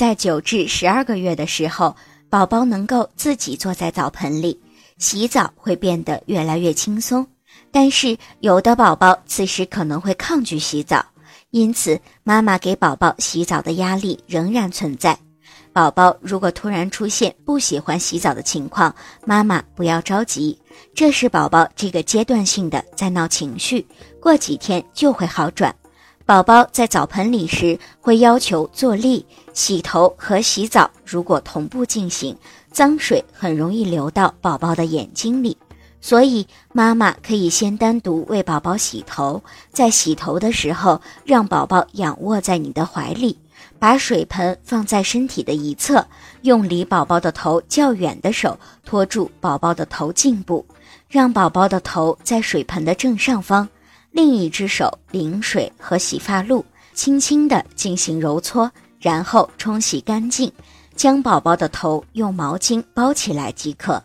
在九至十二个月的时候，宝宝能够自己坐在澡盆里洗澡，会变得越来越轻松。但是有的宝宝此时可能会抗拒洗澡，因此妈妈给宝宝洗澡的压力仍然存在。宝宝如果突然出现不喜欢洗澡的情况，妈妈不要着急，这是宝宝这个阶段性的在闹情绪，过几天就会好转。宝宝在澡盆里时会要求坐立、洗头和洗澡，如果同步进行，脏水很容易流到宝宝的眼睛里。所以，妈妈可以先单独为宝宝洗头，在洗头的时候，让宝宝仰卧在你的怀里，把水盆放在身体的一侧，用离宝宝的头较远的手托住宝宝的头颈部，让宝宝的头在水盆的正上方，另一只手淋水和洗发露，轻轻地进行揉搓，然后冲洗干净，将宝宝的头用毛巾包起来即可。